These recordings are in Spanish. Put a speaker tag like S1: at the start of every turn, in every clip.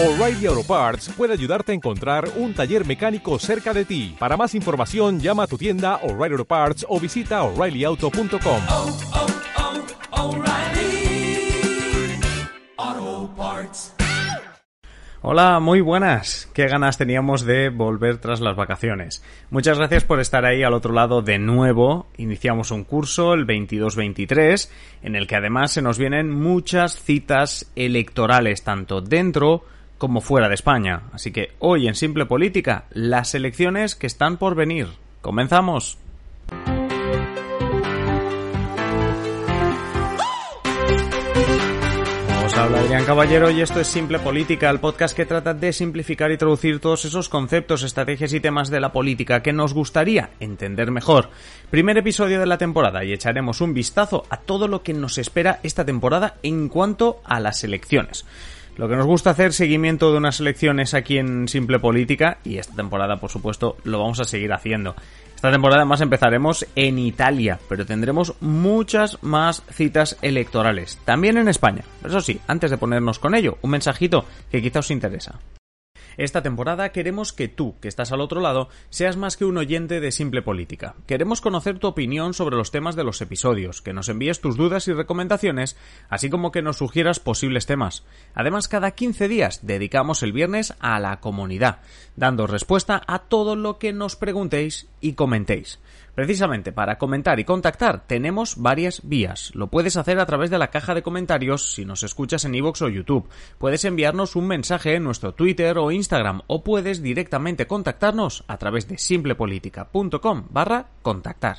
S1: O'Reilly Auto Parts puede ayudarte a encontrar un taller mecánico cerca de ti. Para más información, llama a tu tienda O'Reilly Auto Parts o visita oreillyauto.com.
S2: oh, oh, O'Reilly Auto Parts.
S3: Hola, muy buenas. Qué ganas teníamos de volver tras las vacaciones. Muchas gracias por estar ahí al otro lado de nuevo. Iniciamos un curso, el 22-23, en el que además se nos vienen muchas citas electorales, tanto dentro como fuera de España. Así que hoy en Simple Política, las elecciones que están por venir. Comenzamos. Os habla Adrián Caballero y esto es Simple Política, el podcast que trata de simplificar y traducir todos esos conceptos, estrategias y temas de la política que nos gustaría entender mejor. Primer episodio de la temporada y echaremos un vistazo a todo lo que nos espera esta temporada en cuanto a las elecciones. Lo que nos gusta hacer seguimiento de unas elecciones aquí en Simple Política y esta temporada por supuesto lo vamos a seguir haciendo. Esta temporada además empezaremos en Italia, pero tendremos muchas más citas electorales, también en España. Eso sí, antes de ponernos con ello, un mensajito que quizá os interesa. Esta temporada queremos que tú, que estás al otro lado, seas más que un oyente de Simple Política. Queremos conocer tu opinión sobre los temas de los episodios, que nos envíes tus dudas y recomendaciones, así como que nos sugieras posibles temas. Además, cada 15 días dedicamos el viernes a la comunidad, dando respuesta a todo lo que nos preguntéis y comentéis. Precisamente para comentar y contactar tenemos varias vías. Lo puedes hacer a través de la caja de comentarios si nos escuchas en iVoox o YouTube. Puedes enviarnos un mensaje en nuestro Twitter o Instagram o puedes directamente contactarnos a través de simplepolitica.com barra contactar.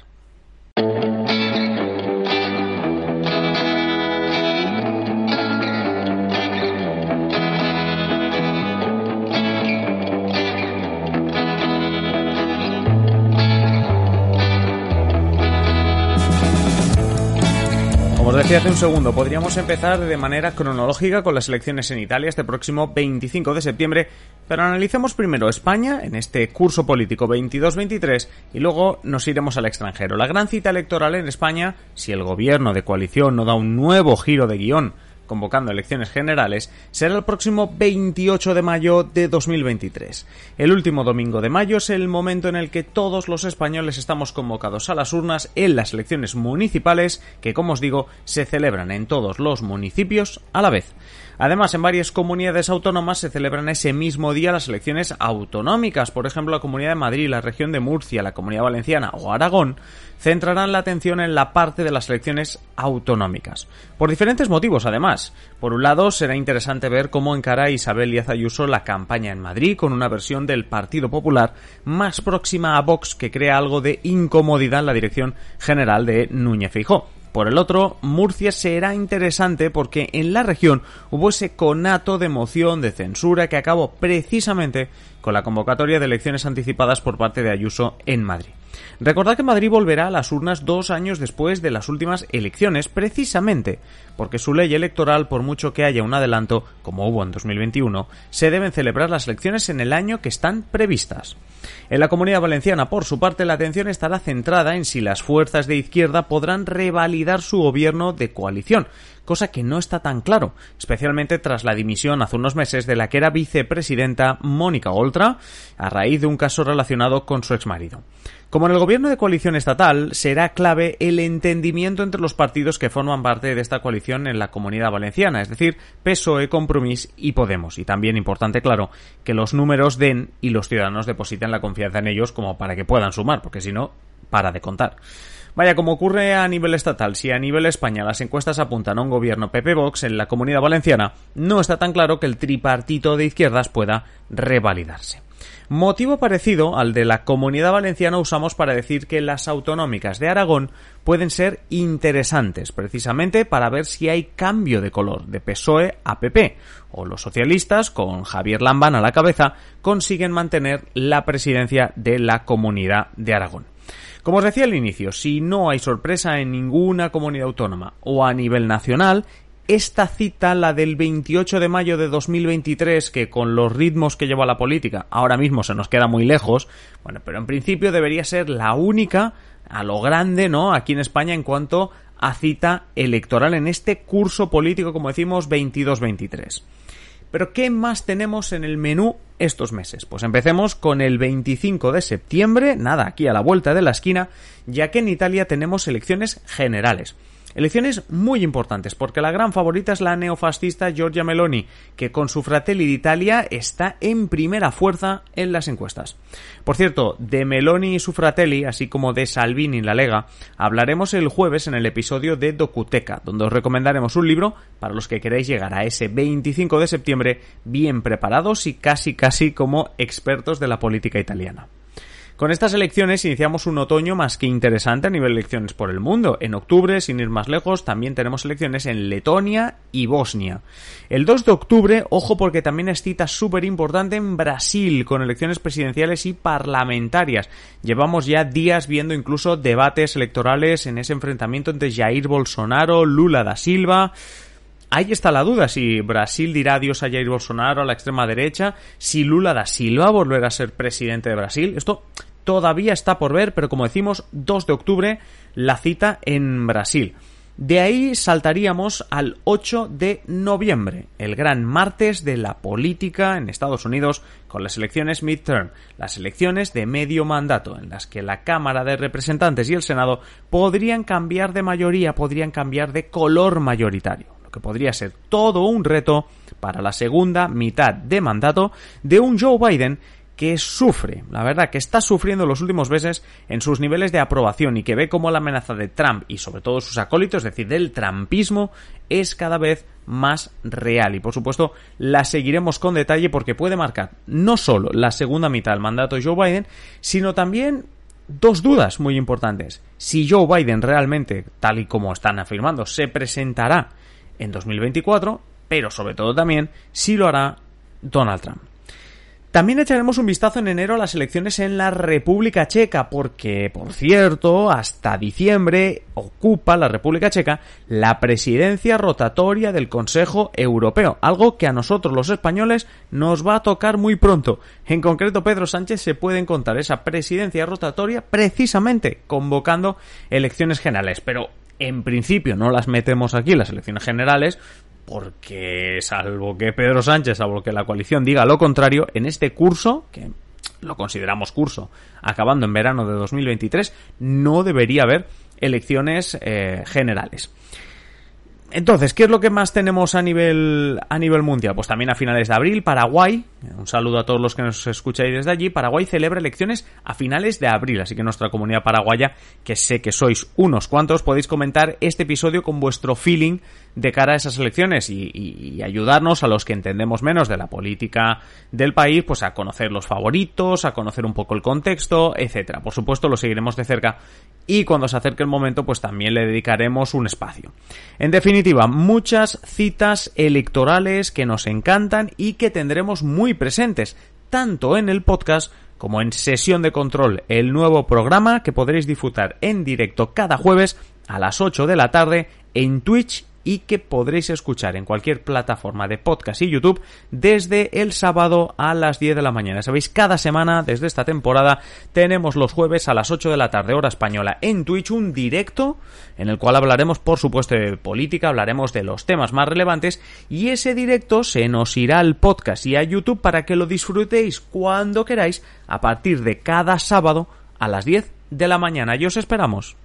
S3: Como os decía hace un segundo, podríamos empezar de manera cronológica con las elecciones en Italia este próximo 25 de septiembre, pero analicemos primero España en este curso político 22-23 y luego nos iremos al extranjero. La gran cita electoral en España, si el gobierno de coalición no da un nuevo giro de guion convocando elecciones generales, será el próximo 28 de mayo de 2023. El último domingo de mayo es el momento en el que todos los españoles estamos convocados a las urnas en las elecciones municipales que, como os digo, se celebran en todos los municipios a la vez. Además, en varias comunidades autónomas se celebran ese mismo día las elecciones autonómicas. Por ejemplo, la Comunidad de Madrid, la región de Murcia, la Comunidad Valenciana o Aragón centrarán la atención en la parte de las elecciones autonómicas. Por diferentes motivos, además. Por un lado, será interesante ver cómo encara Isabel Díaz Ayuso la campaña en Madrid con una versión del Partido Popular más próxima a Vox que crea algo de incomodidad en la dirección general de Núñez Feijóo. Por el otro, Murcia será interesante porque en la región hubo ese conato de moción de censura que acabó precisamente con la convocatoria de elecciones anticipadas por parte de Ayuso en Madrid. Recordad que Madrid volverá a las urnas dos años después de las últimas elecciones, precisamente porque su ley electoral, por mucho que haya un adelanto, como hubo en 2021, se deben celebrar las elecciones en el año que están previstas. En la comunidad valenciana, por su parte, la atención estará centrada en si las fuerzas de izquierda podrán revalidar su gobierno de coalición, cosa que no está tan claro, especialmente tras la dimisión hace unos meses de la que era vicepresidenta Mónica Oltra, a raíz de un caso relacionado con su exmarido. Como en el gobierno de coalición estatal, será clave el entendimiento entre los partidos que forman parte de esta coalición en la comunidad valenciana, es decir, PSOE, Compromís y Podemos. Y también importante, claro, que los números den y los ciudadanos depositen la confianza en ellos como para que puedan sumar, porque si no, para de contar. Vaya, como ocurre a nivel estatal, si a nivel España las encuestas apuntan a un gobierno PP-Vox en la comunidad valenciana, no está tan claro que el tripartito de izquierdas pueda revalidarse. Motivo parecido al de la comunidad valenciana usamos para decir que las autonómicas de Aragón pueden ser interesantes, precisamente para ver si hay cambio de color de PSOE a PP, o los socialistas, con Javier Lambán a la cabeza, consiguen mantener la presidencia de la comunidad de Aragón. Como os decía al inicio, si no hay sorpresa en ninguna comunidad autónoma o a nivel nacional, esta cita, la del 28 de mayo de 2023, que con los ritmos que lleva la política ahora mismo se nos queda muy lejos, bueno, pero en principio debería ser la única a lo grande, ¿no? Aquí en España en cuanto a cita electoral en este curso político, como decimos, 22-23. Pero ¿qué más tenemos en el menú estos meses? Pues empecemos con el 25 de septiembre, nada, aquí a la vuelta de la esquina, ya que en Italia tenemos elecciones generales. Elecciones muy importantes, porque la gran favorita es la neofascista Giorgia Meloni, que con su Fratelli d'Italia está en primera fuerza en las encuestas. Por cierto, de Meloni y su Fratelli, así como de Salvini y la Lega, hablaremos el jueves en el episodio de Docuteca, donde os recomendaremos un libro para los que queráis llegar a ese 25 de septiembre bien preparados y casi casi como expertos de la política italiana. Con estas elecciones iniciamos un otoño más que interesante a nivel de elecciones por el mundo. En octubre, sin ir más lejos, también tenemos elecciones en Letonia y Bosnia. El 2 de octubre, ojo porque también es cita súper importante en Brasil, con elecciones presidenciales y parlamentarias. Llevamos ya días viendo incluso debates electorales en ese enfrentamiento entre Jair Bolsonaro, Lula da Silva. Ahí está la duda, si Brasil dirá adiós a Jair Bolsonaro a la extrema derecha, si Lula da Silva volverá a ser presidente de Brasil. Esto todavía está por ver, pero como decimos, 2 de octubre la cita en Brasil. De ahí saltaríamos al 8 de noviembre, el gran martes de la política en Estados Unidos con las elecciones midterm, las elecciones de medio mandato, en las que la Cámara de Representantes y el Senado podrían cambiar de mayoría, podrían cambiar de color mayoritario, lo que podría ser todo un reto para la segunda mitad de mandato de un Joe Biden que sufre, la verdad, que está sufriendo los últimos meses en sus niveles de aprobación y que ve cómo la amenaza de Trump y sobre todo sus acólitos, es decir, del trumpismo, es cada vez más real. Y por supuesto, la seguiremos con detalle porque puede marcar no solo la segunda mitad del mandato de Joe Biden, sino también dos dudas muy importantes. Si Joe Biden realmente, tal y como están afirmando, se presentará en 2024, pero sobre todo también si lo hará Donald Trump. También echaremos un vistazo en enero a las elecciones en la República Checa, porque, por cierto, hasta diciembre ocupa la República Checa la presidencia rotatoria del Consejo Europeo, algo que a nosotros los españoles nos va a tocar muy pronto. En concreto, Pedro Sánchez se puede encontrar esa presidencia rotatoria precisamente convocando elecciones generales, pero en principio no las metemos aquí, las elecciones generales, porque salvo que Pedro Sánchez, salvo que la coalición diga lo contrario, en este curso, que lo consideramos curso, acabando en verano de 2023, no debería haber elecciones eh, generales. Entonces, ¿qué es lo que más tenemos a nivel, a nivel mundial? Pues también a finales de abril, Paraguay, un saludo a todos los que nos escucháis desde allí, Paraguay celebra elecciones a finales de abril, así que nuestra comunidad paraguaya, que sé que sois unos cuantos, podéis comentar este episodio con vuestro feeling de cara a esas elecciones y, ayudarnos a los que entendemos menos de la política del país, pues a conocer los favoritos, a conocer un poco el contexto, etcétera. Por supuesto, lo seguiremos de cerca y cuando se acerque el momento, pues también le dedicaremos un espacio. En definitiva, muchas citas electorales que nos encantan y que tendremos muy presentes, tanto en el podcast como en Sesión de Control, el nuevo programa que podréis disfrutar en directo cada jueves a las 8 de la tarde en Twitch y que podréis escuchar en cualquier plataforma de podcast y YouTube desde el sábado a las 10 de la mañana. Sabéis, cada semana desde esta temporada tenemos los jueves a las 8 de la tarde hora española en Twitch un directo en el cual hablaremos por supuesto de política, hablaremos de los temas más relevantes y ese directo se nos irá al podcast y a YouTube para que lo disfrutéis cuando queráis a partir de cada sábado a las 10 de la mañana. Y os esperamos.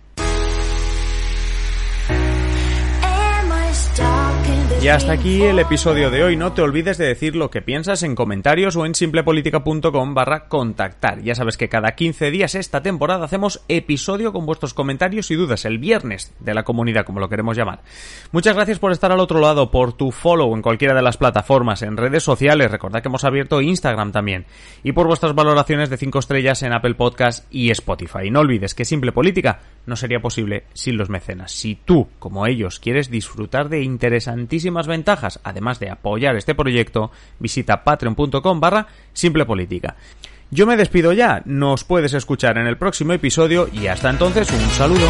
S3: Y hasta aquí el episodio de hoy. No te olvides de decir lo que piensas en comentarios o en simplepolitica.com barra contactar. Ya sabes que cada 15 días esta temporada hacemos episodio con vuestros comentarios y dudas, el viernes de la comunidad, como lo queremos llamar. Muchas gracias por estar al otro lado, por tu follow en cualquiera de las plataformas, en redes sociales, recordad que hemos abierto Instagram también, y por vuestras valoraciones de 5 estrellas en Apple Podcast y Spotify. No olvides que Simple Política no sería posible sin los mecenas. Si tú, como ellos, quieres disfrutar de interesantísimas más ventajas, además de apoyar este proyecto, visita patreon.com barra simple política. Yo me despido ya, nos puedes escuchar en el próximo episodio y hasta entonces un saludo.